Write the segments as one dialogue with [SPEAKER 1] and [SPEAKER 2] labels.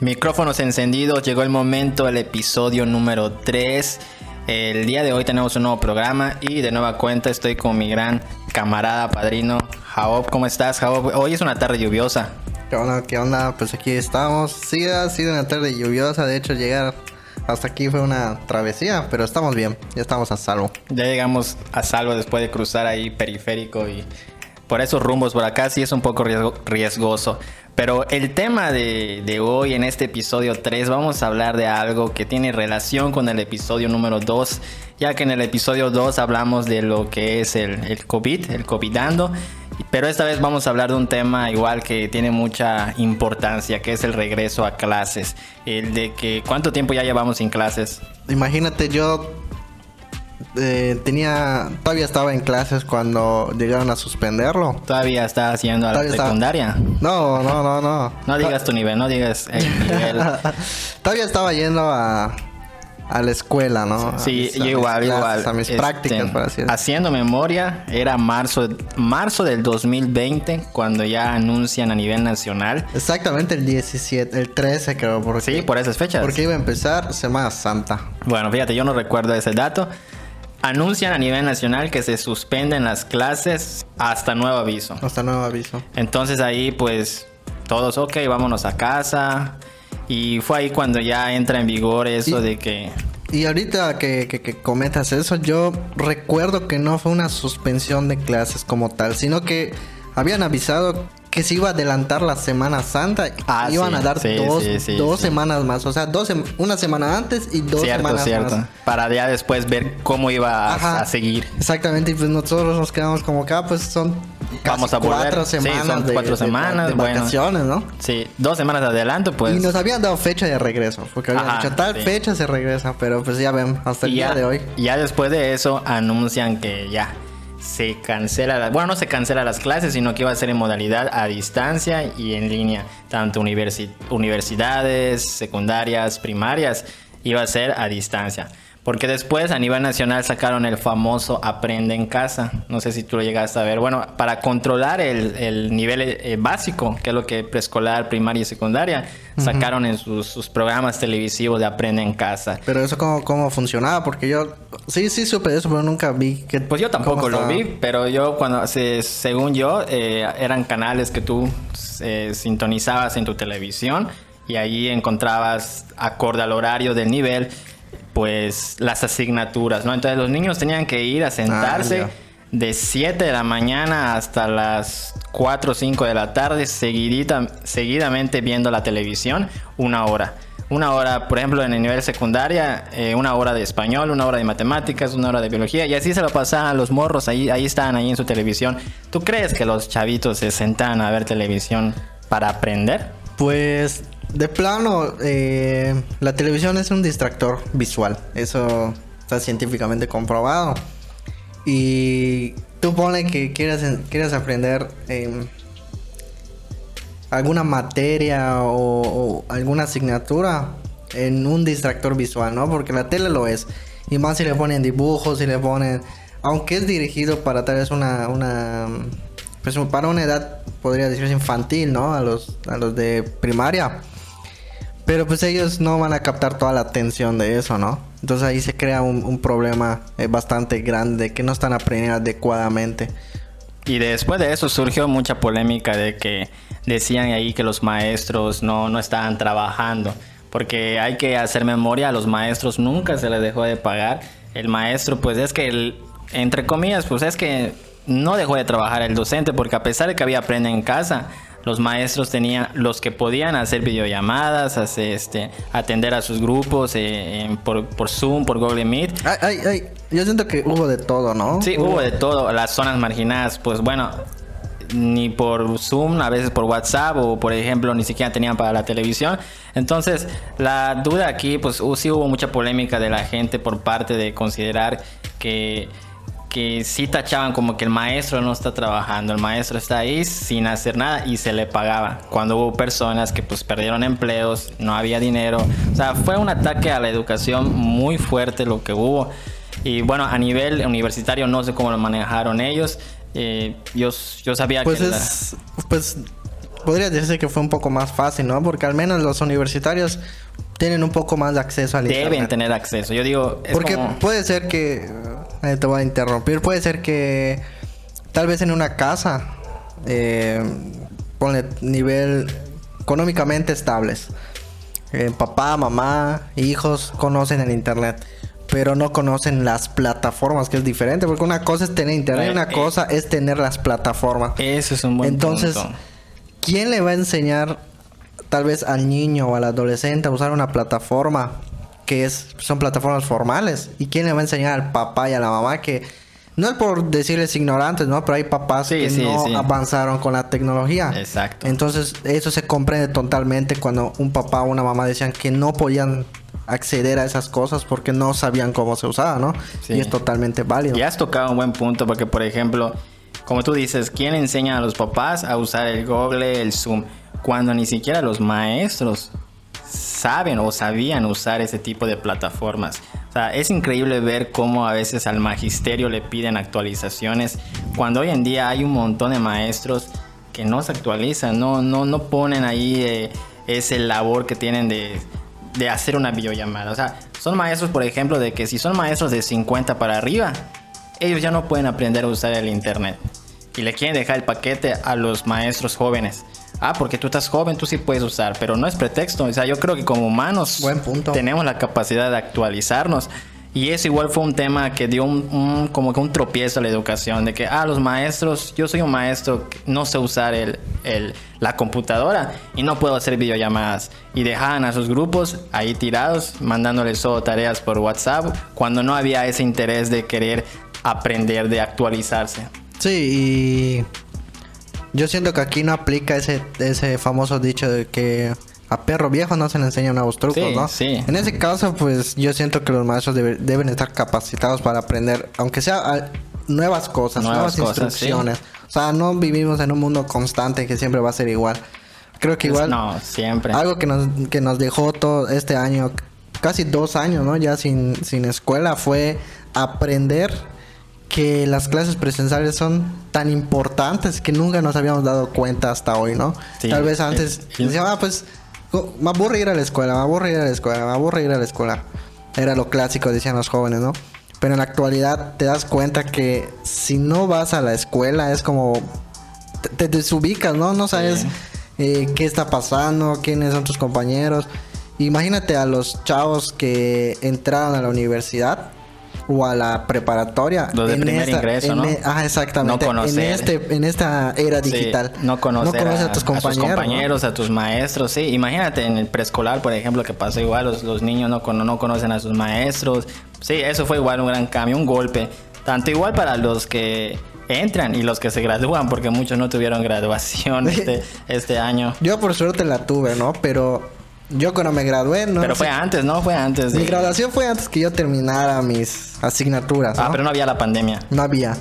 [SPEAKER 1] Micrófonos encendidos, llegó el momento, el episodio número 3. El día de hoy tenemos un nuevo programa y de nueva cuenta estoy con mi gran camarada, padrino, Jaob. ¿Cómo estás, Jaob? Hoy es una tarde lluviosa.
[SPEAKER 2] ¿Qué onda? ¿Qué onda? Pues aquí estamos. Sí, ha sido una tarde lluviosa. De hecho, llegar hasta aquí fue una travesía, pero estamos bien. Ya estamos a salvo.
[SPEAKER 1] Ya llegamos a salvo después de cruzar ahí periférico y por esos rumbos por acá sí es un poco riesgoso. Pero el tema de, hoy en este episodio 3 vamos a hablar de algo que tiene relación con el episodio número 2, ya que en el episodio 2 hablamos de lo que es el, el COVID, el COVIDando, pero esta vez vamos a hablar de un tema igual que tiene mucha importancia, que es el regreso a clases, el de que cuánto tiempo ya llevamos sin clases.
[SPEAKER 2] Imagínate yo eh, tenía todavía estaba en clases cuando llegaron a suspenderlo.
[SPEAKER 1] Todavía está haciendo a la secundaria.
[SPEAKER 2] No, no, no, no.
[SPEAKER 1] No digas tu nivel, no digas el nivel.
[SPEAKER 2] todavía estaba yendo a a la escuela, ¿no?
[SPEAKER 1] Sí, igual, igual.
[SPEAKER 2] A mis este, prácticas, por así
[SPEAKER 1] Haciendo memoria, era marzo, marzo del 2020 cuando ya anuncian a nivel nacional.
[SPEAKER 2] Exactamente el 17, el 13 creo. Porque,
[SPEAKER 1] sí, por esas fechas.
[SPEAKER 2] Porque iba a empezar Semana Santa.
[SPEAKER 1] Bueno, fíjate, yo no recuerdo ese dato anuncian a nivel nacional que se suspenden las clases hasta nuevo aviso.
[SPEAKER 2] Hasta nuevo aviso.
[SPEAKER 1] Entonces ahí pues todos, ok, vámonos a casa. Y fue ahí cuando ya entra en vigor eso de que...
[SPEAKER 2] Y ahorita que, que, comentas eso, yo recuerdo que no fue una suspensión de clases como tal, sino que habían avisado que se iba a adelantar la Semana Santa. Ah, iban a dar dos, semanas más. O sea, dos, una semana antes y dos semanas cierto. más.
[SPEAKER 1] Para ya después ver cómo iba a, seguir.
[SPEAKER 2] Exactamente. Y pues nosotros nos quedamos como acá, pues son Vamos a volver. cuatro semanas.
[SPEAKER 1] Sí, cuatro semanas. De,
[SPEAKER 2] vacaciones, ¿no?
[SPEAKER 1] Sí, dos semanas de adelanto, pues.
[SPEAKER 2] Y nos habían dado fecha de regreso. Porque habían dicho tal fecha se regresa. Pero pues ya ven, hasta el día de hoy.
[SPEAKER 1] Ya después de eso anuncian que ya se cancela, bueno, no se cancela las clases, sino que iba a ser en modalidad a distancia y en línea, tanto universidades, secundarias, primarias, iba a ser a distancia. Porque después a nivel nacional sacaron el famoso Aprende en casa. No sé si tú lo llegaste a ver. Bueno, para controlar el, nivel eh, básico, que es lo que preescolar, primaria y secundaria, sacaron en sus, programas televisivos de Aprende en casa.
[SPEAKER 2] Pero eso cómo, cómo funcionaba, porque yo sí, sí supe eso, pero nunca vi que...
[SPEAKER 1] Pues yo tampoco lo vi, pero yo cuando, según yo, eh, eran canales que tú eh, sintonizabas en tu televisión y ahí encontrabas acorde al horario del nivel pues las asignaturas, ¿no? Entonces los niños tenían que ir a sentarse ah, de 7 de la mañana hasta las 4 o 5 de la tarde seguidita, seguidamente viendo la televisión una hora. Una hora, por ejemplo, en el nivel secundaria, eh, una hora de español, una hora de matemáticas, una hora de biología, y así se lo pasaban los morros, ahí, ahí estaban ahí en su televisión. ¿Tú crees que los chavitos se sentan a ver televisión para aprender?
[SPEAKER 2] Pues de plano, eh, la televisión es un distractor visual. Eso está científicamente comprobado. Y tú pones que quieras, quieras aprender em, alguna materia o, alguna asignatura en un distractor visual, ¿no? Porque la tele lo es. Y más si le ponen dibujos, si le ponen... Aunque es dirigido para tal vez una... una pues para una edad, podría decirse infantil, ¿no? A los, a los de primaria pero pues ellos no van a captar toda la atención de eso, ¿no? Entonces ahí se crea un, problema eh, bastante grande que no están aprendiendo adecuadamente.
[SPEAKER 1] Y después de eso surgió mucha polémica de que decían ahí que los maestros no, no estaban trabajando. Porque hay que hacer memoria, a los maestros nunca se les dejó de pagar. El maestro, pues es que, entre comillas, pues es que no dejó de trabajar el docente porque a pesar de que había aprende en casa, los maestros tenían, los que podían hacer videollamadas, hacer, este, atender a sus grupos eh, por, Zoom, por Google Meet.
[SPEAKER 2] Ay, ay, Yo siento que hubo de todo, ¿no?
[SPEAKER 1] Sí, hubo, de todo. Las zonas marginadas, pues bueno, ni por Zoom, a veces por WhatsApp o por ejemplo ni siquiera tenían para la televisión. Entonces, la duda aquí, pues sí hubo mucha polémica de la gente por parte de considerar que que sí tachaban como que el maestro no está trabajando, el maestro está ahí sin hacer nada y se le pagaba. Cuando hubo personas que pues perdieron empleos, no había dinero, o sea, fue un ataque a la educación muy fuerte lo que hubo. Y bueno, a nivel universitario no sé cómo lo manejaron ellos. Eh, yo, yo sabía
[SPEAKER 2] pues
[SPEAKER 1] que...
[SPEAKER 2] Es, Pues podría decirse que fue un poco más fácil, ¿no? Porque al menos los universitarios tienen un poco más de acceso al
[SPEAKER 1] Deben
[SPEAKER 2] internet.
[SPEAKER 1] tener acceso. Yo digo, es
[SPEAKER 2] Porque
[SPEAKER 1] como-
[SPEAKER 2] puede ser que. Eh, te voy a interrumpir. Puede ser que. Tal vez en una casa. Eh, ponle nivel económicamente estables. Eh, papá, mamá, hijos conocen el internet. Pero no conocen las plataformas, que es diferente. Porque una cosa es tener internet,
[SPEAKER 1] Eh,
[SPEAKER 2] una
[SPEAKER 1] eh.
[SPEAKER 2] cosa es tener las plataformas.
[SPEAKER 1] Eso es un buen
[SPEAKER 2] Entonces,
[SPEAKER 1] punto.
[SPEAKER 2] ¿quién le va a enseñar tal vez al niño o al adolescente a usar una plataforma que es son plataformas formales? ¿Y quién le va a enseñar al papá y a la mamá que no es por decirles ignorantes, ¿no? Pero hay papás
[SPEAKER 1] Sí,
[SPEAKER 2] que
[SPEAKER 1] sí,
[SPEAKER 2] no
[SPEAKER 1] sí.
[SPEAKER 2] avanzaron con la tecnología.
[SPEAKER 1] Exacto.
[SPEAKER 2] Entonces, eso se comprende totalmente cuando un papá o una mamá decían que no podían acceder a esas cosas porque no sabían cómo se usaba, ¿no? Y es totalmente válido.
[SPEAKER 1] Y has tocado un buen punto porque, por ejemplo, como tú dices, ¿quién enseña a los papás a usar el Google, el Zoom? Cuando ni siquiera los maestros saben o sabían usar ese tipo de plataformas. O sea, es increíble ver cómo a veces al magisterio le piden actualizaciones cuando hoy en día hay un montón de maestros que no se actualizan, no, no, no ponen ahí eh, ese labor que tienen de, de hacer una videollamada. O sea, son maestros, por ejemplo, de que si son maestros de 50 para arriba, ellos ya no pueden aprender a usar el internet. Y le quieren dejar el paquete a los maestros jóvenes. Ah, porque tú estás joven, tú sí puedes usar, pero no es pretexto. O sea, yo creo que como humanos
[SPEAKER 2] Buen punto.
[SPEAKER 1] tenemos la capacidad de actualizarnos. Y eso igual fue un tema que dio un, un- como que un tropiezo a la educación, de que, ah, los maestros, yo soy un maestro, no sé usar el, el- la computadora y no puedo hacer videollamadas. Y dejaban a sus grupos ahí tirados, mandándoles solo tareas por WhatsApp, cuando no había ese interés de querer aprender, de actualizarse.
[SPEAKER 2] Sí, y yo siento que aquí no aplica ese, ese famoso dicho de que a perro viejo no se le enseñan nuevos trucos,
[SPEAKER 1] Sí,
[SPEAKER 2] ¿no?
[SPEAKER 1] sí.
[SPEAKER 2] En ese caso, pues yo siento que los maestros debe- deben estar capacitados para aprender, aunque sea ah, nuevas cosas, nuevas,
[SPEAKER 1] Nuevas cosas,
[SPEAKER 2] instrucciones. O sea, no vivimos en un mundo constante que siempre va a ser igual. Creo que igual
[SPEAKER 1] No, siempre.
[SPEAKER 2] algo que nos, que nos dejó todo este año, casi dos años, ¿no? Ya sin, sin escuela, fue aprender que las clases presenciales son tan importantes que nunca nos habíamos dado cuenta hasta hoy, ¿no?
[SPEAKER 1] Sí.
[SPEAKER 2] Tal vez antes
[SPEAKER 1] Sí.
[SPEAKER 2] decíamos, ah, pues me aburre ir a la escuela, me aburre ir a la escuela, me aburre ir a la escuela. Era lo clásico, decían los jóvenes, ¿no? Pero en la actualidad te das cuenta que si no vas a la escuela es como te, te desubicas, ¿no? No sabes eh, qué está pasando, quiénes son tus compañeros. Imagínate a los chavos que entraron a la universidad o a la preparatoria.
[SPEAKER 1] Los de primer ingreso,
[SPEAKER 2] en
[SPEAKER 1] ¿no?
[SPEAKER 2] e- ajá, exactamente.
[SPEAKER 1] No conocer.
[SPEAKER 2] En, este, en esta era
[SPEAKER 1] Sí,
[SPEAKER 2] digital.
[SPEAKER 1] no conocer
[SPEAKER 2] conoces
[SPEAKER 1] a,
[SPEAKER 2] a tus
[SPEAKER 1] a
[SPEAKER 2] compañeros. ¿no?
[SPEAKER 1] compañeros, a tus maestros. Sí, imagínate en el preescolar, por ejemplo, que pasó igual, los, los niños no, no conocen a sus maestros. Sí, eso fue igual un gran cambio, un golpe. Tanto igual para los que entran y los que se gradúan, porque muchos no tuvieron graduación este, este año.
[SPEAKER 2] Yo por suerte la tuve, ¿no? Pero yo cuando me gradué, ¿no?
[SPEAKER 1] Pero fue antes, ¿no? Fue antes. de-
[SPEAKER 2] Mi graduación fue antes que yo terminara mis asignaturas.
[SPEAKER 1] Ah, pero no había la pandemia.
[SPEAKER 2] No había.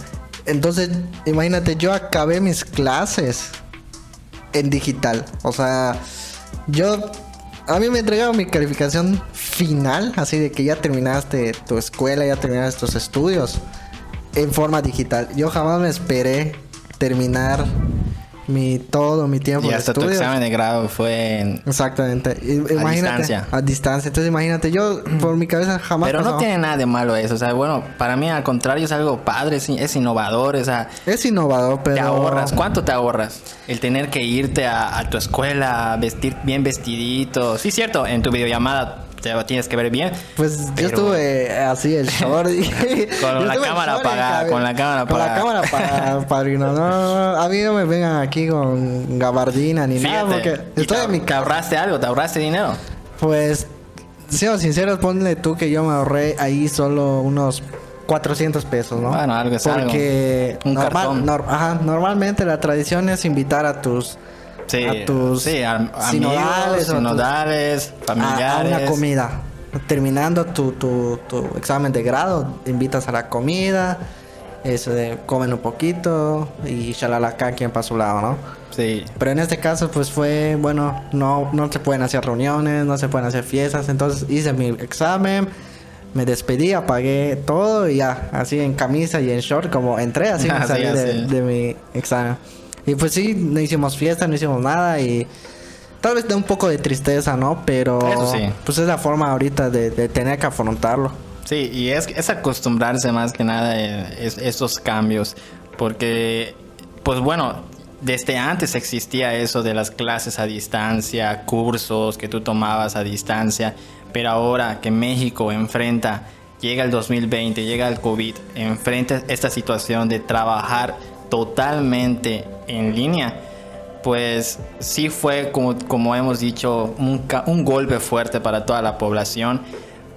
[SPEAKER 2] Entonces, imagínate, yo acabé mis clases en digital. O sea, yo. A mí me entregaron mi calificación final, así de que ya terminaste tu escuela, ya terminaste tus estudios en forma digital. Yo jamás me esperé terminar mi todo mi tiempo
[SPEAKER 1] Y
[SPEAKER 2] de
[SPEAKER 1] hasta tu
[SPEAKER 2] estudios.
[SPEAKER 1] examen de grado fue en...
[SPEAKER 2] Exactamente. Imagínate,
[SPEAKER 1] distancia.
[SPEAKER 2] A distancia. Entonces, imagínate, yo por mi cabeza jamás
[SPEAKER 1] Pero no tiene nada de malo eso. O sea, bueno, para mí al contrario es algo padre, es, es innovador. O sea,
[SPEAKER 2] Es innovador, pero
[SPEAKER 1] Te ahorras, ¿cuánto te ahorras? El tener que irte a, a tu escuela, a vestir bien vestidito. Sí, cierto, en tu videollamada te tienes que ver bien.
[SPEAKER 2] Pues yo estuve así el short y
[SPEAKER 1] Con la cámara apagada, con la cámara
[SPEAKER 2] Con la
[SPEAKER 1] apagada.
[SPEAKER 2] cámara apagada, padrino. No, no, no, a mí no me vengan aquí con gabardina ni nada porque estoy en mi
[SPEAKER 1] ¿Te ahorraste algo? ¿Te ahorraste dinero?
[SPEAKER 2] Pues, siendo sincero, ponle tú que yo me ahorré ahí solo unos 400 pesos, ¿no?
[SPEAKER 1] Bueno, algo es
[SPEAKER 2] Porque
[SPEAKER 1] algo. Un cartón.
[SPEAKER 2] nor- ajá, normalmente la tradición es invitar a tus
[SPEAKER 1] Sí,
[SPEAKER 2] a tus
[SPEAKER 1] sí, a- amigos,
[SPEAKER 2] sinodales a tus-
[SPEAKER 1] sinodales,
[SPEAKER 2] a,
[SPEAKER 1] familiares.
[SPEAKER 2] una comida. Terminando tu, tu, tu examen de grado, invitas a la comida, eso de comen un poquito y shalala acá quien para su lado, ¿no?
[SPEAKER 1] Sí.
[SPEAKER 2] Pero en este caso, pues fue, bueno, no, no se pueden hacer reuniones, no se pueden hacer fiestas. Entonces hice mi examen, me despedí, apagué todo y ya, así en camisa y en short, como entré, así me salí de, de mi examen. Y pues sí, no hicimos fiesta, no hicimos nada y tal vez da un poco de tristeza, ¿no? Pero
[SPEAKER 1] Eso sí.
[SPEAKER 2] pues es la forma ahorita de, de tener que afrontarlo.
[SPEAKER 1] Sí, y es, es acostumbrarse más que nada a es- estos cambios, porque, pues bueno, desde antes existía eso de las clases a distancia, cursos que tú tomabas a distancia, pero ahora que México enfrenta, llega el 2020, llega el COVID, enfrenta esta situación de trabajar totalmente en línea, pues sí fue, como, como hemos dicho, un, un golpe fuerte para toda la población.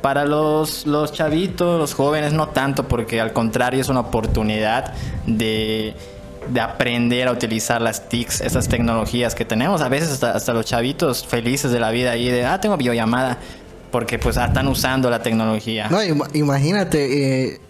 [SPEAKER 1] Para los, los chavitos, los jóvenes, no tanto, porque al contrario es una oportunidad de, de aprender a utilizar las TICs, esas tecnologías que tenemos. A veces hasta, hasta los chavitos felices de la vida ahí de, ah, tengo videollamada, porque pues ah, están usando la tecnología.
[SPEAKER 2] No, ima- imagínate eh,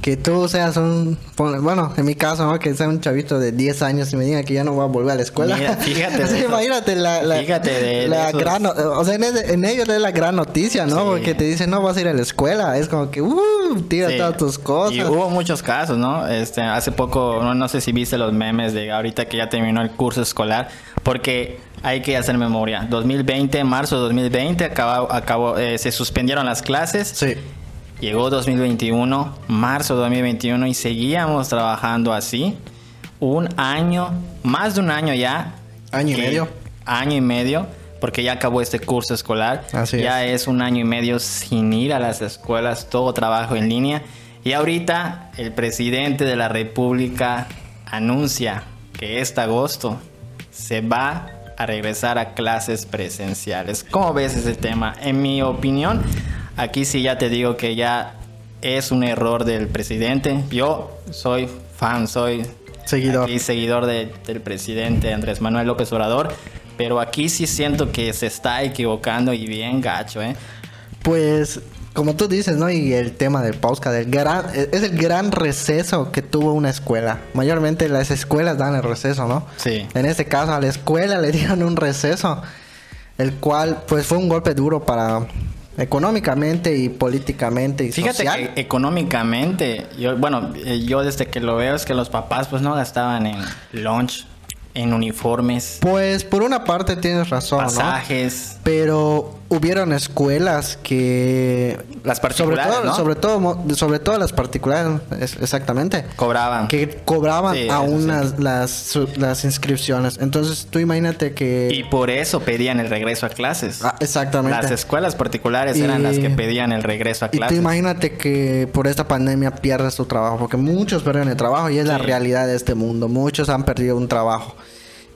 [SPEAKER 2] que tú seas un... Bueno, en mi caso, ¿no? Que sea un chavito de 10 años y me diga que ya no voy a volver a la escuela.
[SPEAKER 1] Mira, fíjate
[SPEAKER 2] imagínate la... la
[SPEAKER 1] Fíjate de-
[SPEAKER 2] la gran... O sea, en, ese- en ellos es la gran noticia, ¿no?
[SPEAKER 1] Sí.
[SPEAKER 2] Porque te dicen, no vas a ir a la escuela. Es como que, uh, tira
[SPEAKER 1] Sí.
[SPEAKER 2] todas tus cosas.
[SPEAKER 1] Y hubo muchos casos, ¿no? Este, hace poco, no, no sé si viste los memes de ahorita que ya terminó el curso escolar, porque hay que hacer memoria. 2020, marzo de 2020, acabó, acabó, eh, se suspendieron las clases.
[SPEAKER 2] Sí.
[SPEAKER 1] Llegó 2021, marzo de 2021 y seguíamos trabajando así. Un año, más de un año ya.
[SPEAKER 2] Año y medio.
[SPEAKER 1] Año y medio, porque ya acabó este curso escolar.
[SPEAKER 2] Así
[SPEAKER 1] ya es. un año y medio sin ir a las escuelas, todo trabajo en línea. Y ahorita el presidente de la República anuncia que este agosto se va a regresar a clases presenciales. ¿Cómo ves ese tema? En mi opinión, aquí sí ya te digo que ya es un error del presidente. Yo soy fan, soy
[SPEAKER 2] Seguidor.
[SPEAKER 1] aquí seguidor de- del presidente Andrés Manuel López Obrador, pero aquí sí siento que se está equivocando y bien gacho, ¿eh?
[SPEAKER 2] Pues, como tú dices, ¿no? Y el tema del podcast, el gran, es el gran receso que tuvo una escuela. Mayormente las escuelas dan el receso, ¿no?
[SPEAKER 1] Sí.
[SPEAKER 2] En este caso, a la escuela le dieron un receso, el cual, pues, fue un golpe duro para económicamente y políticamente y
[SPEAKER 1] Fíjate
[SPEAKER 2] social.
[SPEAKER 1] que económicamente, yo, bueno, eh, yo desde que lo veo es que los papás pues no gastaban en lunch, en uniformes,
[SPEAKER 2] Pues, por una parte tienes razón, ¿no?
[SPEAKER 1] pasajes.
[SPEAKER 2] Pero hubieron escuelas que
[SPEAKER 1] Las particulares,
[SPEAKER 2] sobre todo,
[SPEAKER 1] ¿no?
[SPEAKER 2] sobre todo, mo- sobre todo las particulares, es- exactamente.
[SPEAKER 1] Cobraban.
[SPEAKER 2] que cobraban
[SPEAKER 1] Sí,
[SPEAKER 2] aún las, las, su- las inscripciones. Entonces tú imagínate que...
[SPEAKER 1] Y por eso pedían el regreso a clases.
[SPEAKER 2] Ah, exactamente.
[SPEAKER 1] Las escuelas particulares eran las que pedían el regreso a
[SPEAKER 2] y tú
[SPEAKER 1] clases.
[SPEAKER 2] imagínate que por esta pandemia pierdes tu trabajo, porque muchos perdieron el trabajo y es la realidad de este mundo. Muchos han perdido un trabajo.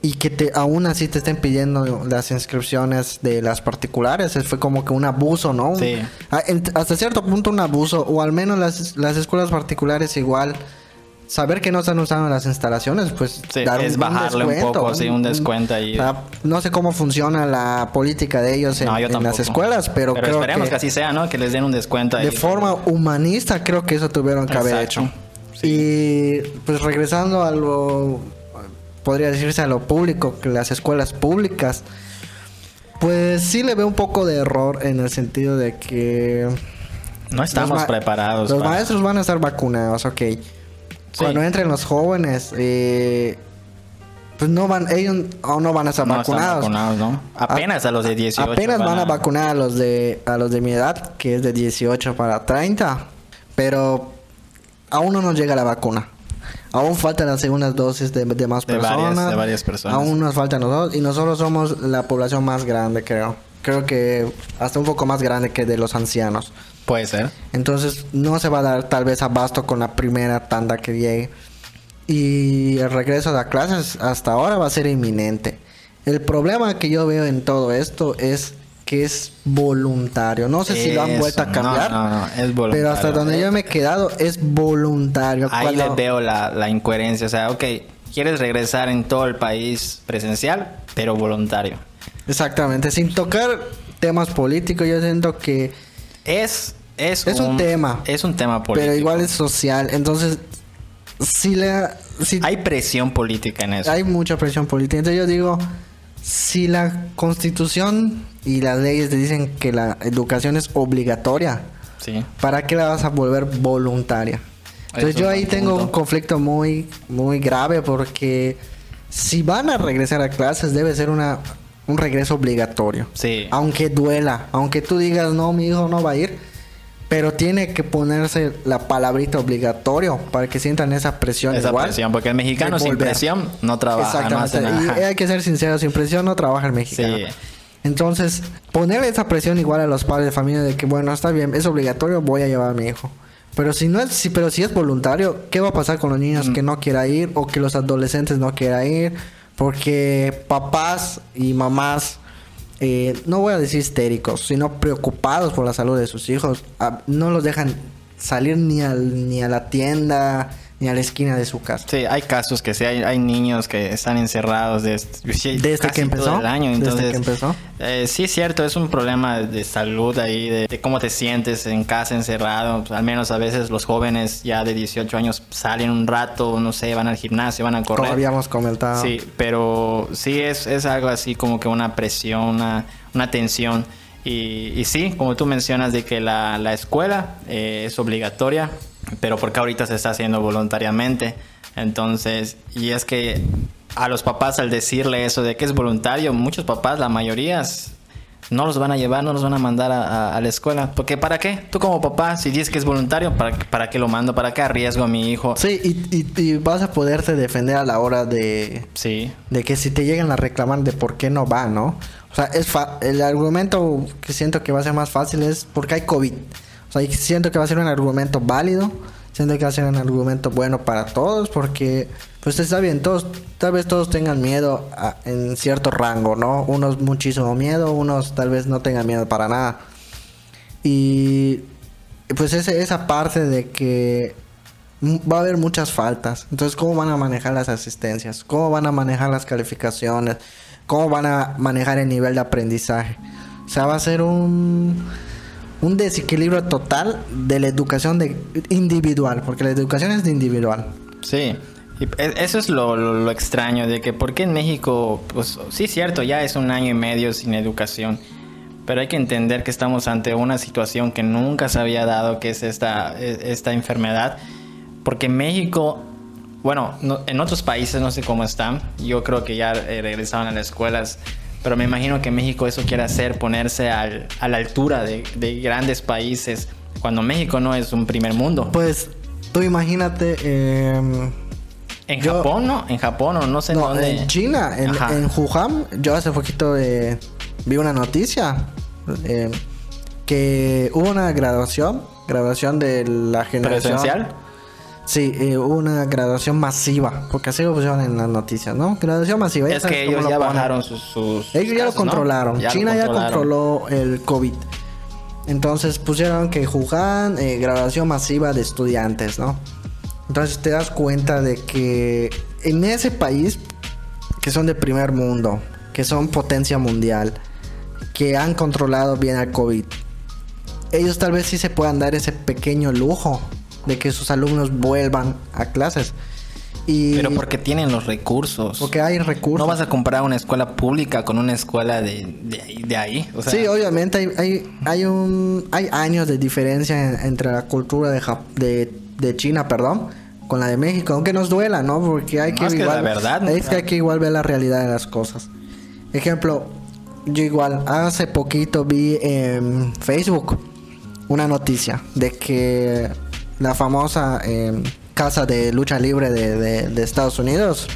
[SPEAKER 2] Y que te, aún así te estén pidiendo las inscripciones de las particulares, fue como que un abuso, ¿no? Un-
[SPEAKER 1] Sí.
[SPEAKER 2] a- en- hasta cierto punto un abuso, o al menos las, las escuelas particulares igual. Saber que no están usando las instalaciones, pues
[SPEAKER 1] Sí, es bajarle un poco, sí, un descuento ahí.
[SPEAKER 2] Ah, no sé cómo funciona la política de ellos en,
[SPEAKER 1] No, yo
[SPEAKER 2] en las escuelas, pero, creo
[SPEAKER 1] esperemos que...
[SPEAKER 2] que
[SPEAKER 1] así sea, ¿no? Que les den un descuento ahí.
[SPEAKER 2] de forma humanista creo que eso tuvieron que haber hecho. Y pues regresando a lo, podría decirse a lo público, que las escuelas públicas, pues sí le veo un poco de error en el sentido de que
[SPEAKER 1] No estamos preparados.
[SPEAKER 2] Los
[SPEAKER 1] para-
[SPEAKER 2] maestros van a estar vacunados, ok. Cuando entren los jóvenes, eh, pues no van, ellos aún no van a estar
[SPEAKER 1] no están
[SPEAKER 2] vacunados.
[SPEAKER 1] Apenas a, los de 18.
[SPEAKER 2] Apenas van a vacunar a los de a los de mi edad, que es de 18 para 30, pero aún no nos llega la vacuna. Aún faltan las segundas dosis de, de más
[SPEAKER 1] De
[SPEAKER 2] personas.
[SPEAKER 1] varias- de varias personas.
[SPEAKER 2] Aún nos faltan nosotros y nosotros somos la población más grande, creo. Creo que hasta un poco más grande que de los ancianos.
[SPEAKER 1] Puede ser.
[SPEAKER 2] Entonces no se va a dar tal vez abasto con la primera tanda que llegue. Y el regreso a clases hasta ahora va a ser inminente. El problema que yo veo en todo esto es que es voluntario. No sé si lo han vuelto a
[SPEAKER 1] no,
[SPEAKER 2] cambiar.
[SPEAKER 1] no, no, es voluntario.
[SPEAKER 2] Pero hasta donde yo me he quedado es voluntario.
[SPEAKER 1] Ahí les veo la, la incoherencia. O sea, ok, quieres regresar en todo el país presencial, pero voluntario.
[SPEAKER 2] Exactamente. Sin tocar temas políticos, yo siento que
[SPEAKER 1] Es, es,
[SPEAKER 2] Es un tema.
[SPEAKER 1] Es un tema político.
[SPEAKER 2] pero igual es social. Entonces, si le si
[SPEAKER 1] Hay presión política en eso.
[SPEAKER 2] hay mucha presión política. Entonces yo digo, si la constitución y las leyes te dicen que la educación es obligatoria,
[SPEAKER 1] Sí.
[SPEAKER 2] ¿para qué la vas a volver voluntaria? Entonces yo ahí tengo
[SPEAKER 1] punto.
[SPEAKER 2] un conflicto muy, muy grave porque si van a regresar a clases, debe ser una, un regreso obligatorio.
[SPEAKER 1] Sí.
[SPEAKER 2] Aunque duela, aunque tú digas, no, mi hijo no va a ir, pero tiene que ponerse la palabrita obligatorio para que sientan esa presión
[SPEAKER 1] Esa
[SPEAKER 2] igual.
[SPEAKER 1] presión, porque el mexicano sin presión no trabaja, no hace
[SPEAKER 2] Exactamente.
[SPEAKER 1] nada.
[SPEAKER 2] Y hay que ser sincero, sin presión no trabaja el mexicano.
[SPEAKER 1] Sí.
[SPEAKER 2] Entonces, poner esa presión igual a los padres de familia de que, bueno, está bien, es obligatorio, voy a llevar a mi hijo. Pero si no es, si, pero si es voluntario, ¿qué va a pasar con los niños
[SPEAKER 1] Mm.
[SPEAKER 2] que no quieran ir o que los adolescentes no quieran ir? Porque papás y mamás, eh, no voy a decir histéricos, sino preocupados por la salud de sus hijos, ah, no los dejan salir ni, al, ni a la tienda, ni a la esquina de su casa.
[SPEAKER 1] Sí, hay casos que sí, hay, hay niños que están encerrados desde,
[SPEAKER 2] Desde
[SPEAKER 1] casi
[SPEAKER 2] que empezó,
[SPEAKER 1] todo el año.
[SPEAKER 2] desde
[SPEAKER 1] Entonces,
[SPEAKER 2] que empezó.
[SPEAKER 1] eh, sí, es cierto, es un problema de salud ahí, de, de cómo te sientes en casa encerrado. Pues, al menos a veces los jóvenes ya de 18 años salen un rato, no sé, van al gimnasio, van a
[SPEAKER 2] Como
[SPEAKER 1] correr.
[SPEAKER 2] habíamos comentado.
[SPEAKER 1] Sí, pero sí es, es algo así como que una presión, una, una tensión. Y, y sí, como tú mencionas, de que la, la escuela eh, es obligatoria, pero porque ahorita se está haciendo voluntariamente. Entonces, y es que a los papás al decirle eso de que es voluntario, muchos papás, la mayoría, no los van a llevar, no los van a mandar a, a- a la escuela. Porque ¿para qué? Tú como papá, si dices que es voluntario, ¿para, para qué lo mando? ¿Para qué arriesgo a mi hijo?
[SPEAKER 2] Sí, y, y- y vas a poderte defender a la hora de,
[SPEAKER 1] Sí,
[SPEAKER 2] de que si te llegan a reclamar de por qué no va, ¿no? O sea, el argumento que siento que va a ser más fácil es porque hay COVID. O sea, siento que va a ser un argumento válido, siento que va a ser un argumento bueno para todos porque, pues está bien, todos, tal vez todos tengan miedo en cierto rango, ¿no? Unos muchísimo miedo, unos tal vez no tengan miedo para nada. Y pues esa parte de que va a haber muchas faltas. Entonces, ¿cómo van a manejar las asistencias? ¿Cómo van a manejar las calificaciones? ¿Cómo van a manejar el nivel de aprendizaje? O sea, va a ser un, un desequilibrio total de la educación de, individual, porque la educación es de individual.
[SPEAKER 1] Sí, y e- eso es lo, lo- lo extraño, de que por qué en México, pues sí, cierto, ya es un año y medio sin educación, pero hay que entender que estamos ante una situación que nunca se había dado, que es esta, e- esta enfermedad, porque México, bueno, no- en otros países no sé cómo están, yo creo que ya eh, regresaron a las escuelas, pero me imagino que México eso quiere hacer, ponerse al- a la altura de, de grandes países, cuando México no es un primer mundo.
[SPEAKER 2] Pues, tú imagínate... em,
[SPEAKER 1] En
[SPEAKER 2] Yo-
[SPEAKER 1] Japón, ¿no? En Japón o no sé en
[SPEAKER 2] No,
[SPEAKER 1] dónde.
[SPEAKER 2] en China, en, en Wuhan, yo hace poquito eh, vi una noticia eh, que hubo una graduación, graduación de la generación.
[SPEAKER 1] ¿Presencial?
[SPEAKER 2] Sí, eh, una graduación masiva, porque así lo pusieron en las noticias, ¿no? Graduación masiva. ya
[SPEAKER 1] Es que ellos
[SPEAKER 2] lo
[SPEAKER 1] ya bajaron sus... sus
[SPEAKER 2] Ellos ya lo controlaron.
[SPEAKER 1] Lo
[SPEAKER 2] China ya controló el COVID. Entonces pusieron que Wuhan, eh, graduación masiva de estudiantes, ¿no? Entonces te das cuenta de que en ese país, que son de primer mundo, que son potencia mundial, que han controlado bien al COVID, ellos tal vez sí se puedan dar ese pequeño lujo de que sus alumnos vuelvan a clases. Y
[SPEAKER 1] Pero porque tienen los recursos.
[SPEAKER 2] porque hay recursos.
[SPEAKER 1] No vas a comprar una escuela pública con una escuela de, de, ahí- de ahí. O sea,
[SPEAKER 2] sí, obviamente hay, hay, hay un hay años de diferencia en- entre la cultura de, de, de China, perdón, con la de México, aunque nos duela, ¿no? Porque hay que
[SPEAKER 1] es que
[SPEAKER 2] igual,
[SPEAKER 1] la verdad, ¿no?
[SPEAKER 2] es que hay que igual ver la realidad de las cosas. Ejemplo, yo igual hace poquito vi en Facebook una noticia de que la famosa eh, casa de lucha libre de, de- de Estados Unidos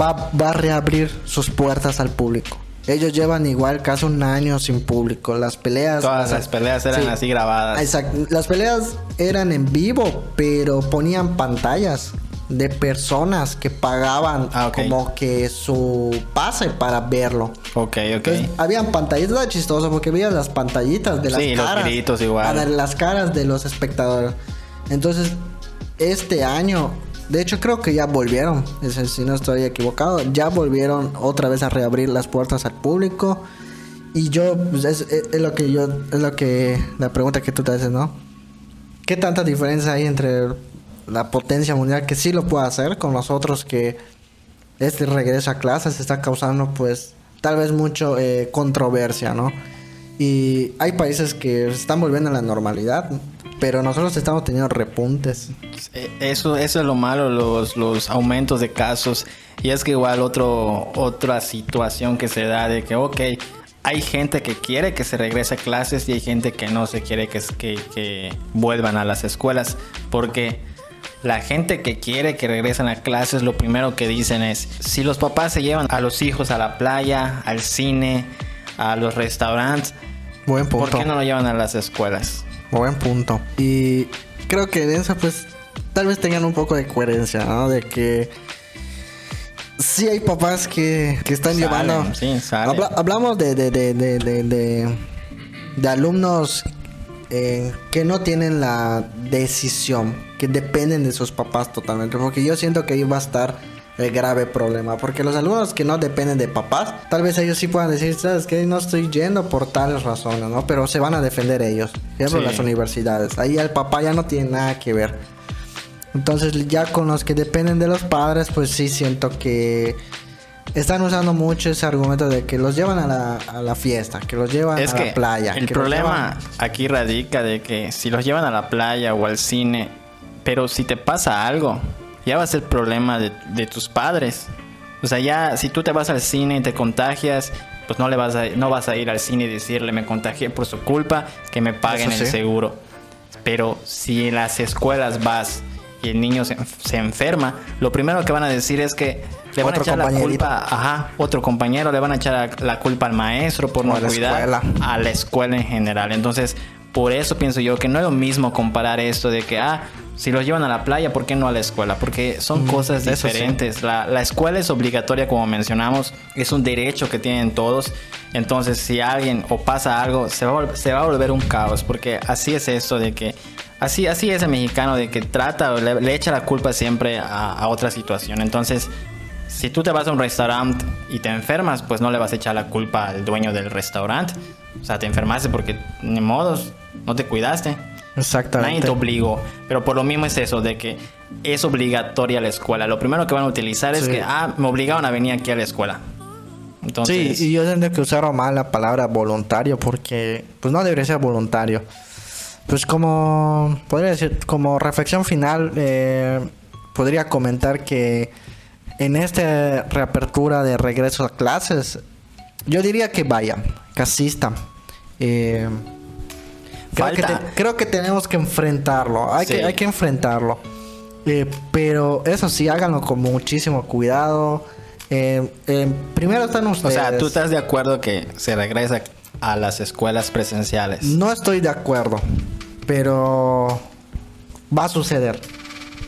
[SPEAKER 2] va, va a reabrir sus puertas al público. Ellos llevan igual casi un año sin público. Las peleas...
[SPEAKER 1] todas las peleas eran
[SPEAKER 2] Sí.
[SPEAKER 1] así grabadas.
[SPEAKER 2] Exacto. Las peleas eran en vivo, pero ponían pantallas de personas que pagaban
[SPEAKER 1] Ah,
[SPEAKER 2] como que su pase para verlo.
[SPEAKER 1] Ok, ok.
[SPEAKER 2] Entonces, habían pantallitas era chistoso porque veías las pantallitas de las
[SPEAKER 1] Sí, los
[SPEAKER 2] caras.
[SPEAKER 1] gritos igual.
[SPEAKER 2] a ver, las caras de los espectadores. Entonces, este año, de hecho creo que ya volvieron, si no estoy equivocado, ya volvieron otra vez a reabrir las puertas al público. Y yo, pues, es, es- es lo que yo, es lo que, la pregunta que tú te haces, ¿no? ¿Qué tanta diferencia hay entre la potencia mundial que sí lo puede hacer con nosotros que este regreso a clases está causando pues tal vez mucho eh, controversia, ¿no? Y hay países que están volviendo a la normalidad, pero nosotros estamos teniendo repuntes.
[SPEAKER 1] Eh, eso, eso es lo malo, los, los aumentos de casos. Y es que igual otro, otra situación que se da de que, ok, hay gente que quiere que se regrese a clases y hay gente que no se quiere que, que, que vuelvan a las escuelas. Porque la gente que quiere que regresen a clases, lo primero que dicen es, si los papás se llevan a los hijos a la playa, al cine, a los restaurantes,
[SPEAKER 2] Buen punto.
[SPEAKER 1] ¿por qué no lo llevan a las escuelas?
[SPEAKER 2] Buen punto. Y creo que en eso pues tal vez tengan un poco de coherencia, ¿no? De que sí hay papás que, que están
[SPEAKER 1] Salen,
[SPEAKER 2] llevando...
[SPEAKER 1] sí.
[SPEAKER 2] Habla- hablamos de, de, de, de, de, de- de alumnos eh, que no tienen la decisión, que dependen de sus papás totalmente, porque yo siento que ahí va a estar el grave problema, porque los alumnos que no dependen de papás, tal vez ellos sí puedan decir, sabes que no estoy yendo por tales razones, ¿no? Pero se van a defender ellos, por ejemplo,
[SPEAKER 1] Sí.
[SPEAKER 2] las universidades, ahí el papá ya no tiene nada que ver. Entonces ya con los que dependen de los padres, pues sí siento que están usando mucho ese argumento de que los llevan a la, a la fiesta, que los llevan
[SPEAKER 1] Es
[SPEAKER 2] a
[SPEAKER 1] que
[SPEAKER 2] la playa.
[SPEAKER 1] el
[SPEAKER 2] que
[SPEAKER 1] problema aquí radica de que si los llevan a la playa o al cine, pero si te pasa algo, ya va a ser problema de, de tus padres. O sea, ya si tú te vas al cine y te contagias, pues no le vas a, no vas a ir al cine y decirle me contagié por su culpa, que me paguen
[SPEAKER 2] Eso
[SPEAKER 1] el
[SPEAKER 2] sí.
[SPEAKER 1] seguro. Pero si en las escuelas vas y el niño se, se enferma, lo primero que van a decir es que le van a echar la culpa, ajá, otro compañero, le van a echar la culpa al maestro por
[SPEAKER 2] O
[SPEAKER 1] no
[SPEAKER 2] a
[SPEAKER 1] cuidar
[SPEAKER 2] escuela.
[SPEAKER 1] a la escuela en general. Entonces, por eso pienso yo que no es lo mismo comparar esto de que, ah, si los llevan a la playa, ¿por qué no a la escuela? Porque son
[SPEAKER 2] Mm,
[SPEAKER 1] cosas
[SPEAKER 2] sí.
[SPEAKER 1] diferentes. La, la escuela es obligatoria, como mencionamos, es un derecho que tienen todos. Entonces, si alguien o pasa algo, se va, se va a volver un caos, porque así es esto de que... Así, así es el mexicano, de que trata o le, le echa la culpa siempre a, a otra situación. Entonces, si tú te vas a un restaurante y te enfermas, pues no le vas a echar la culpa al dueño del restaurante. O sea, te enfermaste porque ni modos, no te cuidaste.
[SPEAKER 2] Exactamente.
[SPEAKER 1] Nadie te obligó. Pero por lo mismo es eso, de que es obligatoria la escuela. Lo primero que van a utilizar es que, ah, me obligaron a venir aquí a la escuela. Entonces,
[SPEAKER 2] Sí, y yo siento que usaron mal la palabra voluntario porque pues no debería ser voluntario. Pues como podría decir, como reflexión final, eh, podría comentar que en esta reapertura de regreso a clases, yo diría que vayan, que asistan. Eh, creo, que
[SPEAKER 1] Falta.
[SPEAKER 2] te- creo que tenemos que enfrentarlo, hay,
[SPEAKER 1] Sí.
[SPEAKER 2] que, hay que enfrentarlo. Eh, pero eso sí, háganlo con muchísimo cuidado. Eh, eh, primero están
[SPEAKER 1] o
[SPEAKER 2] ustedes.
[SPEAKER 1] sea, tú estás de acuerdo que se regresa a las escuelas presenciales.
[SPEAKER 2] No estoy de acuerdo, pero va a suceder.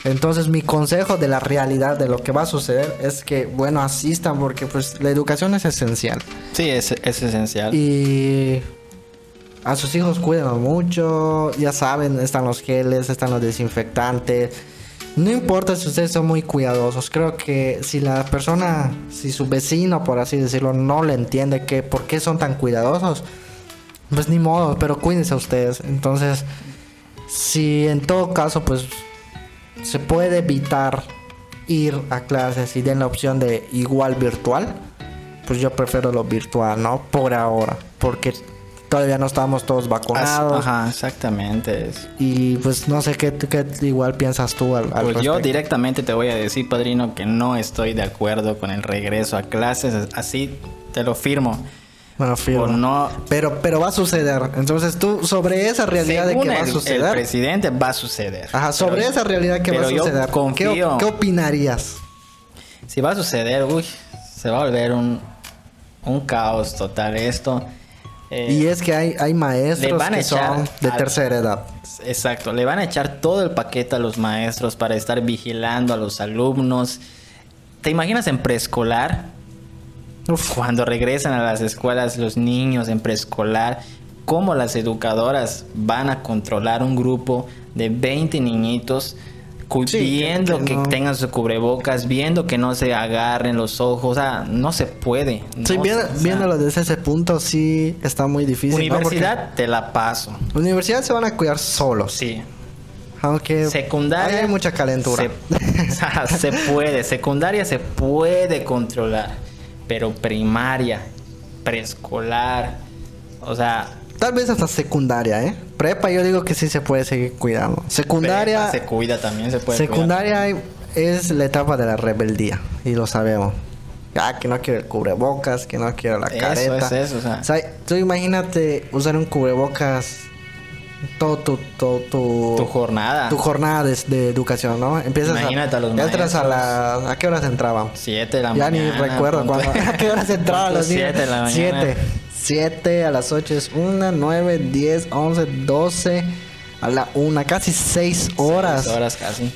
[SPEAKER 2] Entonces mi consejo de la realidad de lo que va a suceder es que, bueno, asistan porque pues la educación es esencial.
[SPEAKER 1] Sí, es, es esencial.
[SPEAKER 2] Y a sus hijos cuídenlos mucho, ya saben, están los geles, están los desinfectantes. No importa si ustedes son muy cuidadosos, creo que si la persona, si su vecino, por así decirlo, no le entiende que por qué son tan cuidadosos, pues ni modo, pero cuídense a ustedes. Entonces, si en todo caso, pues se puede evitar ir a clases y den la opción de igual virtual, pues yo prefiero lo virtual, ¿no? Por ahora, porque todavía no estamos todos vacunados.
[SPEAKER 1] Ajá, exactamente.
[SPEAKER 2] Y pues no sé qué, qué igual piensas tú al, al
[SPEAKER 1] Pues yo directamente te voy a decir, padrino, que no estoy de acuerdo con el regreso a clases. Así te lo firmo. No.
[SPEAKER 2] Pero, pero va a suceder. Entonces tú, sobre esa realidad de que va a
[SPEAKER 1] el- El,
[SPEAKER 2] suceder.
[SPEAKER 1] presidente va a suceder.
[SPEAKER 2] Ajá, sobre
[SPEAKER 1] Pero
[SPEAKER 2] esa realidad que va a suceder. ¿qué,
[SPEAKER 1] confío.
[SPEAKER 2] op- qué opinarías?
[SPEAKER 1] Si va a suceder, uy, se va a volver un, un caos total esto. Eh,
[SPEAKER 2] Y es que hay, hay maestros
[SPEAKER 1] van
[SPEAKER 2] que son de tercera edad.
[SPEAKER 1] Exacto, le van a echar todo el paquete a los maestros para estar vigilando a los alumnos. ¿Te imaginas en preescolar?
[SPEAKER 2] Uf,
[SPEAKER 1] Cuando regresan a las escuelas los niños en preescolar, cómo las educadoras van a controlar un grupo de 20 niñitos
[SPEAKER 2] Sí,
[SPEAKER 1] viendo
[SPEAKER 2] que
[SPEAKER 1] que,
[SPEAKER 2] no-
[SPEAKER 1] tengan su cubrebocas, viendo que no se agarren los ojos, o sea, no se puede.
[SPEAKER 2] sí,
[SPEAKER 1] o sea,
[SPEAKER 2] viéndolo desde ese punto, sí está muy difícil. ¿no?
[SPEAKER 1] Universidad te la paso.
[SPEAKER 2] Universidad se van a cuidar solos.
[SPEAKER 1] Sí.
[SPEAKER 2] Aunque
[SPEAKER 1] Secundaria.
[SPEAKER 2] hay mucha calentura.
[SPEAKER 1] Se, o sea, se puede. Secundaria se puede controlar. Pero primaria, preescolar. O sea,
[SPEAKER 2] Tal vez hasta secundaria, ¿eh? Prepa yo digo que sí se puede seguir cuidando. Secundaria...
[SPEAKER 1] Prepa se cuida también, se puede
[SPEAKER 2] Secundaria es la etapa de la rebeldía. Y lo sabemos. Ah, que no quiere el cubrebocas, que no quiere la careta.
[SPEAKER 1] Eso es eso, o sea.
[SPEAKER 2] O sea, tú imagínate usar un cubrebocas todo tu, todo tu,
[SPEAKER 1] tu jornada.
[SPEAKER 2] Tu jornada de, de educación, ¿no? Empiezas
[SPEAKER 1] Imagínate a, los
[SPEAKER 2] Entras a la... ¿A qué horas entraban?
[SPEAKER 1] Siete de la
[SPEAKER 2] ya
[SPEAKER 1] mañana.
[SPEAKER 2] Ya ni recuerdo cuándo. ¿A qué horas entraban los niños?
[SPEAKER 1] Siete de la mañana.
[SPEAKER 2] Siete. Siete a las ocho es una, nueve, diez, once, doce... A la una, casi seis horas.
[SPEAKER 1] Seis horas casi.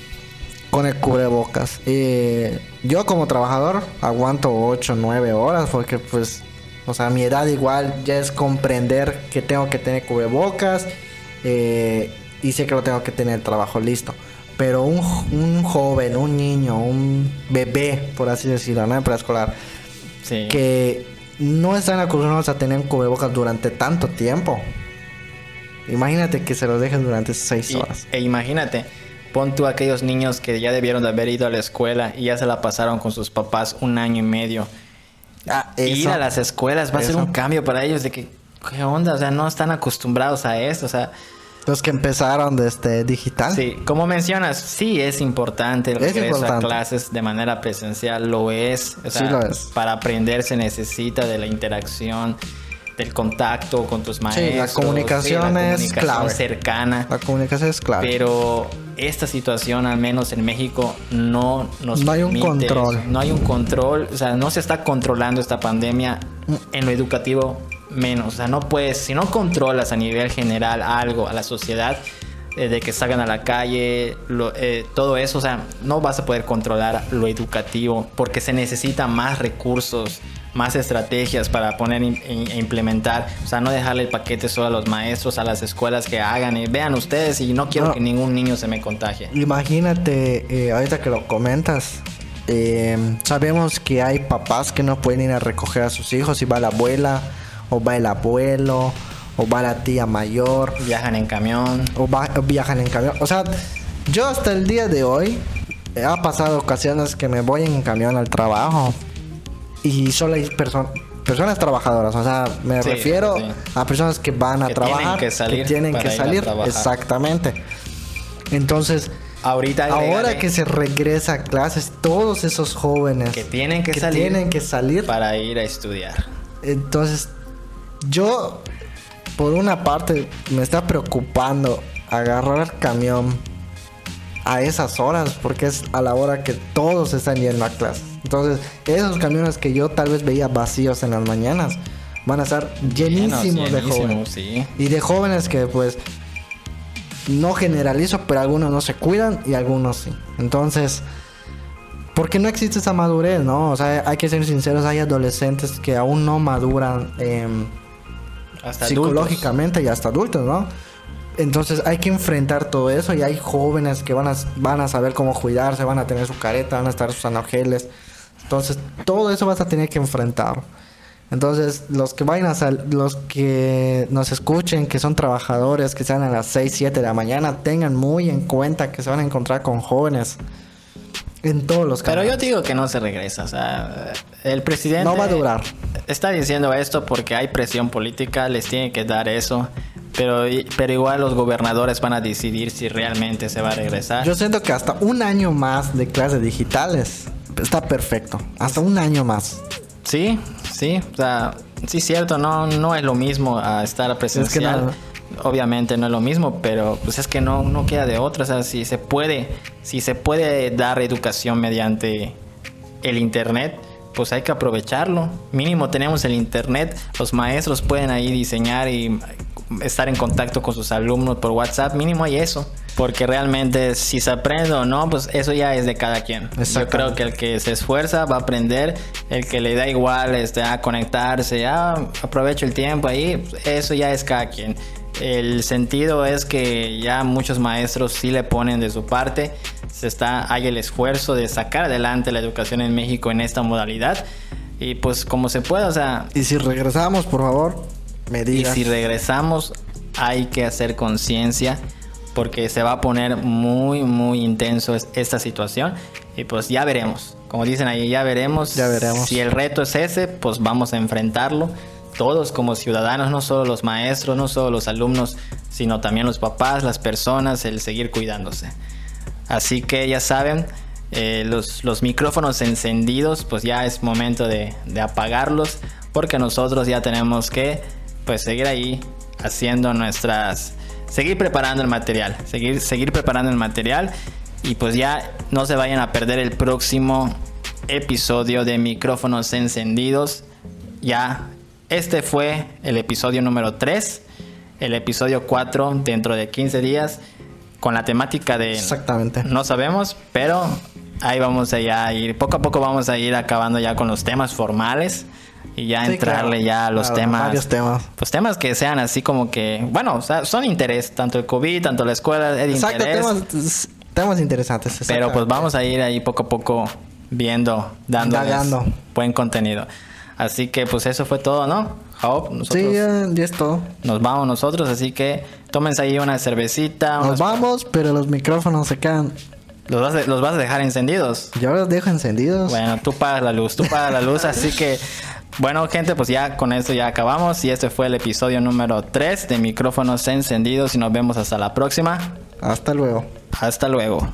[SPEAKER 2] Con el cubrebocas. Eh, yo como trabajador aguanto ocho, nueve horas porque pues... O sea, mi edad igual ya es comprender que tengo que tener cubrebocas eh, y sé que lo tengo que tener el trabajo listo. Pero un, un, joven, un niño, un bebé, por así decirlo, ¿no? En preescolar,
[SPEAKER 1] sí.
[SPEAKER 2] que no están acostumbrados a tener cubrebocas durante tanto tiempo. Imagínate que se lo dejen durante seis
[SPEAKER 1] y,
[SPEAKER 2] horas.
[SPEAKER 1] E imagínate, pon tú a aquellos niños que ya debieron de haber ido a la escuela y ya se la pasaron con sus papás un año y medio.
[SPEAKER 2] Ah,
[SPEAKER 1] Ir a las escuelas va a ser un cambio para ellos de que, ¿qué onda? O sea, no están acostumbrados a esto, o sea...
[SPEAKER 2] Los que empezaron desde digital.
[SPEAKER 1] Sí, como mencionas, sí es importante el regreso a clases de manera presencial, lo es. O sea,
[SPEAKER 2] sí lo es.
[SPEAKER 1] Para aprender se necesita de la interacción, del contacto con tus maestros.
[SPEAKER 2] Sí, la comunicación,
[SPEAKER 1] sí, la
[SPEAKER 2] es
[SPEAKER 1] comunicación
[SPEAKER 2] clave.
[SPEAKER 1] cercana.
[SPEAKER 2] La comunicación es clave.
[SPEAKER 1] Pero esta situación, al menos en México, no nos
[SPEAKER 2] No hay un
[SPEAKER 1] permite
[SPEAKER 2] control.
[SPEAKER 1] No hay un control, o sea, no se está controlando esta pandemia en lo educativo menos. O sea, no puedes, si no controlas a nivel general algo a la sociedad, eh, de que salgan a la calle, lo, eh, todo eso, o sea, no vas a poder controlar lo educativo porque se necesita más recursos, más estrategias para poner e implementar, o sea, no dejarle el paquete solo a los maestros, a las escuelas que hagan y vean ustedes y no quiero
[SPEAKER 2] No.
[SPEAKER 1] que ningún niño se me contagie.
[SPEAKER 2] Imagínate, eh, ahorita que lo comentas, eh, sabemos que hay papás que no pueden ir a recoger a sus hijos y va la abuela, o va el abuelo, o va la tía mayor,
[SPEAKER 1] Viajan en camión.
[SPEAKER 2] o, va- o viajan en camión. O sea, yo hasta el día de hoy eh, ha pasado ocasiones que me voy en camión al trabajo y solo hay perso- personas trabajadoras. O sea, me
[SPEAKER 1] Sí,
[SPEAKER 2] refiero
[SPEAKER 1] sí.
[SPEAKER 2] a personas que van a
[SPEAKER 1] Que tienen
[SPEAKER 2] trabajar,
[SPEAKER 1] que salir
[SPEAKER 2] tienen que
[SPEAKER 1] ir a
[SPEAKER 2] salir. Exactamente. Entonces,
[SPEAKER 1] Ahorita
[SPEAKER 2] ahora que se regresa a clases, todos esos jóvenes
[SPEAKER 1] que tienen que, salir
[SPEAKER 2] tienen que salir
[SPEAKER 1] para ir a estudiar.
[SPEAKER 2] entonces, yo, por una parte, me está preocupando agarrar el camión a esas horas, porque es a la hora que todos están yendo a clases. Entonces, esos camiones que yo tal vez veía vacíos en las mañanas, van a estar llenísimos, de jóvenes.
[SPEAKER 1] sí.
[SPEAKER 2] Y de jóvenes que pues no generalizo, pero algunos no se cuidan y algunos sí. Entonces, porque no existe esa madurez, ¿no? O sea, hay que ser sinceros, hay adolescentes que aún no maduran em,
[SPEAKER 1] Hasta
[SPEAKER 2] psicológicamente y hasta adultos, ¿no? Entonces hay que enfrentar todo eso y hay jóvenes que van a, van a saber cómo cuidarse, van a tener su careta, van a estar sus anageles. Entonces todo eso vas a tener que enfrentar. Entonces los que vayan a sal- los que nos escuchen, que son trabajadores, que sean a las 6, 7 de la mañana, tengan muy en cuenta que se van a encontrar con jóvenes en todos los
[SPEAKER 1] Pero yo digo que no se regresa. O sea, el presidente.
[SPEAKER 2] No va a durar.
[SPEAKER 1] Está diciendo esto porque hay presión política, les tiene que dar eso. Pero, pero igual los gobernadores van a decidir si realmente se va a regresar.
[SPEAKER 2] Yo siento que hasta un año más de clases digitales está perfecto. Hasta un año más.
[SPEAKER 1] Sí, sí. O sea, sí, cierto, no, no es lo mismo a estar presencial.
[SPEAKER 2] no.
[SPEAKER 1] Obviamente no es lo mismo, pero pues es que no, no queda de otra. O sea, si se puede, si se puede dar educación mediante el internet, pues hay que aprovecharlo. Mínimo tenemos el internet, los maestros pueden ahí diseñar y estar en contacto con sus alumnos por WhatsApp, mínimo hay eso. Porque realmente si se aprende o no, pues eso ya es de cada quien. Yo creo que el que se esfuerza va a aprender, el que le da igual este, a conectarse, a aprovecho el tiempo ahí, pues, eso ya es cada quien. El sentido es que ya muchos maestros sí le ponen de su parte, se está, hay el esfuerzo de sacar adelante la educación en México en esta modalidad y pues como se pueda, o sea,
[SPEAKER 2] Y si regresamos, por favor, me
[SPEAKER 1] y
[SPEAKER 2] digas.
[SPEAKER 1] si regresamos hay que hacer conciencia porque se va a poner muy muy intenso es- esta situación y pues ya veremos. Como dicen ahí, ya veremos.
[SPEAKER 2] Ya veremos.
[SPEAKER 1] Si el reto es ese, pues vamos a enfrentarlo. Todos como ciudadanos, no solo los maestros, no solo los alumnos, sino también los papás, las personas, el seguir cuidándose. Así que ya saben, eh, los, los, micrófonos encendidos, pues ya es momento de, de, apagarlos, porque nosotros ya tenemos que pues seguir ahí haciendo nuestras, seguir preparando el material, seguir, seguir preparando el material y pues ya no se vayan a perder el próximo episodio de micrófonos encendidos. Ya este fue el episodio número 3, el episodio 4 dentro de 15 días con la temática de...
[SPEAKER 2] Exactamente.
[SPEAKER 1] No sabemos, pero ahí vamos a ir, poco a poco vamos a ir acabando ya con los temas formales y ya
[SPEAKER 2] Sí,
[SPEAKER 1] entrarle
[SPEAKER 2] claro.
[SPEAKER 1] ya a los
[SPEAKER 2] Claro,
[SPEAKER 1] temas.
[SPEAKER 2] varios temas.
[SPEAKER 1] Pues temas que sean así como que, bueno, o sea, son interés, tanto el COVID, tanto la escuela, es
[SPEAKER 2] Exacto,
[SPEAKER 1] interés.
[SPEAKER 2] temas, temas interesantes.
[SPEAKER 1] Pero pues vamos a ir ahí poco a poco viendo, dándoles
[SPEAKER 2] Indagando.
[SPEAKER 1] buen contenido. Así que pues eso fue todo, ¿no? Job, nosotros
[SPEAKER 2] Sí, ya, ya es todo.
[SPEAKER 1] nos vamos nosotros, así que tómense ahí una cervecita.
[SPEAKER 2] Nos vamos, pero los micrófonos se quedan.
[SPEAKER 1] los, vas a, los vas a dejar encendidos.
[SPEAKER 2] Yo los dejo encendidos.
[SPEAKER 1] Bueno, tú pagas la luz, tú pagas la luz, así que bueno, gente, pues ya con esto ya acabamos y este fue el episodio número 3 de micrófonos encendidos y nos vemos hasta la próxima.
[SPEAKER 2] Hasta luego.
[SPEAKER 1] Hasta luego.